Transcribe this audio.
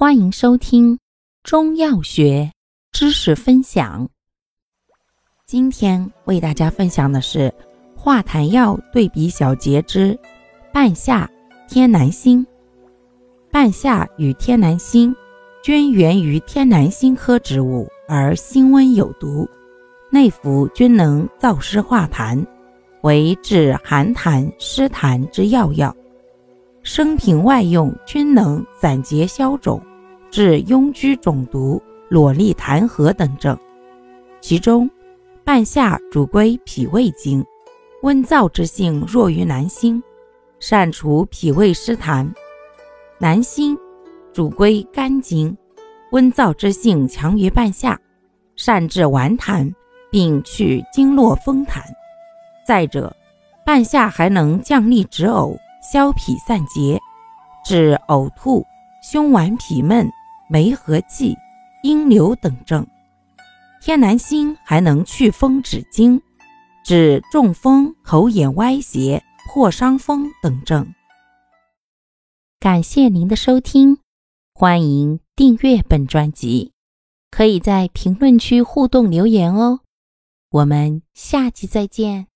欢迎收听中药学知识分享。今天为大家分享的是化痰药对比小结之半夏、天南星。半夏与天南星均源于天南星科植物，而辛温有毒，内服均能燥湿化痰，为治寒痰湿痰之要药。生平外用均能散结消肿。治痈疽肿毒、瘰疬痰核等症，其中半夏主归脾胃经，温燥之性弱于南星，善除脾胃湿痰；南星主归肝经，温燥之性强于半夏，善治顽痰并去经络风痰。再者，半夏还能降逆止呕、消痞散结，治呕吐、胸脘痞闷。梅核气、阴流等症，天南星还能祛风止惊，治中风、口眼歪斜、破伤风等症。感谢您的收听，欢迎订阅本专辑，可以在评论区互动留言哦。我们下期再见。